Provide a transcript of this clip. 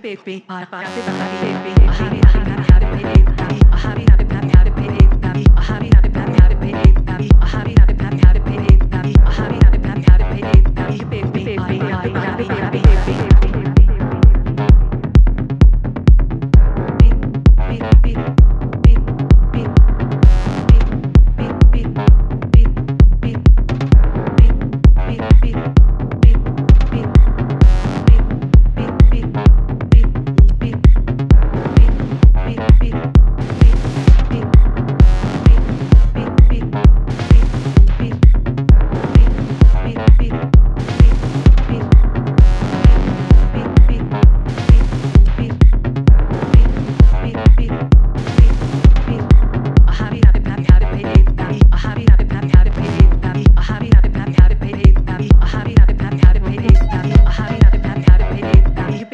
baby, my happy baby, happy happy happy baby, happy happy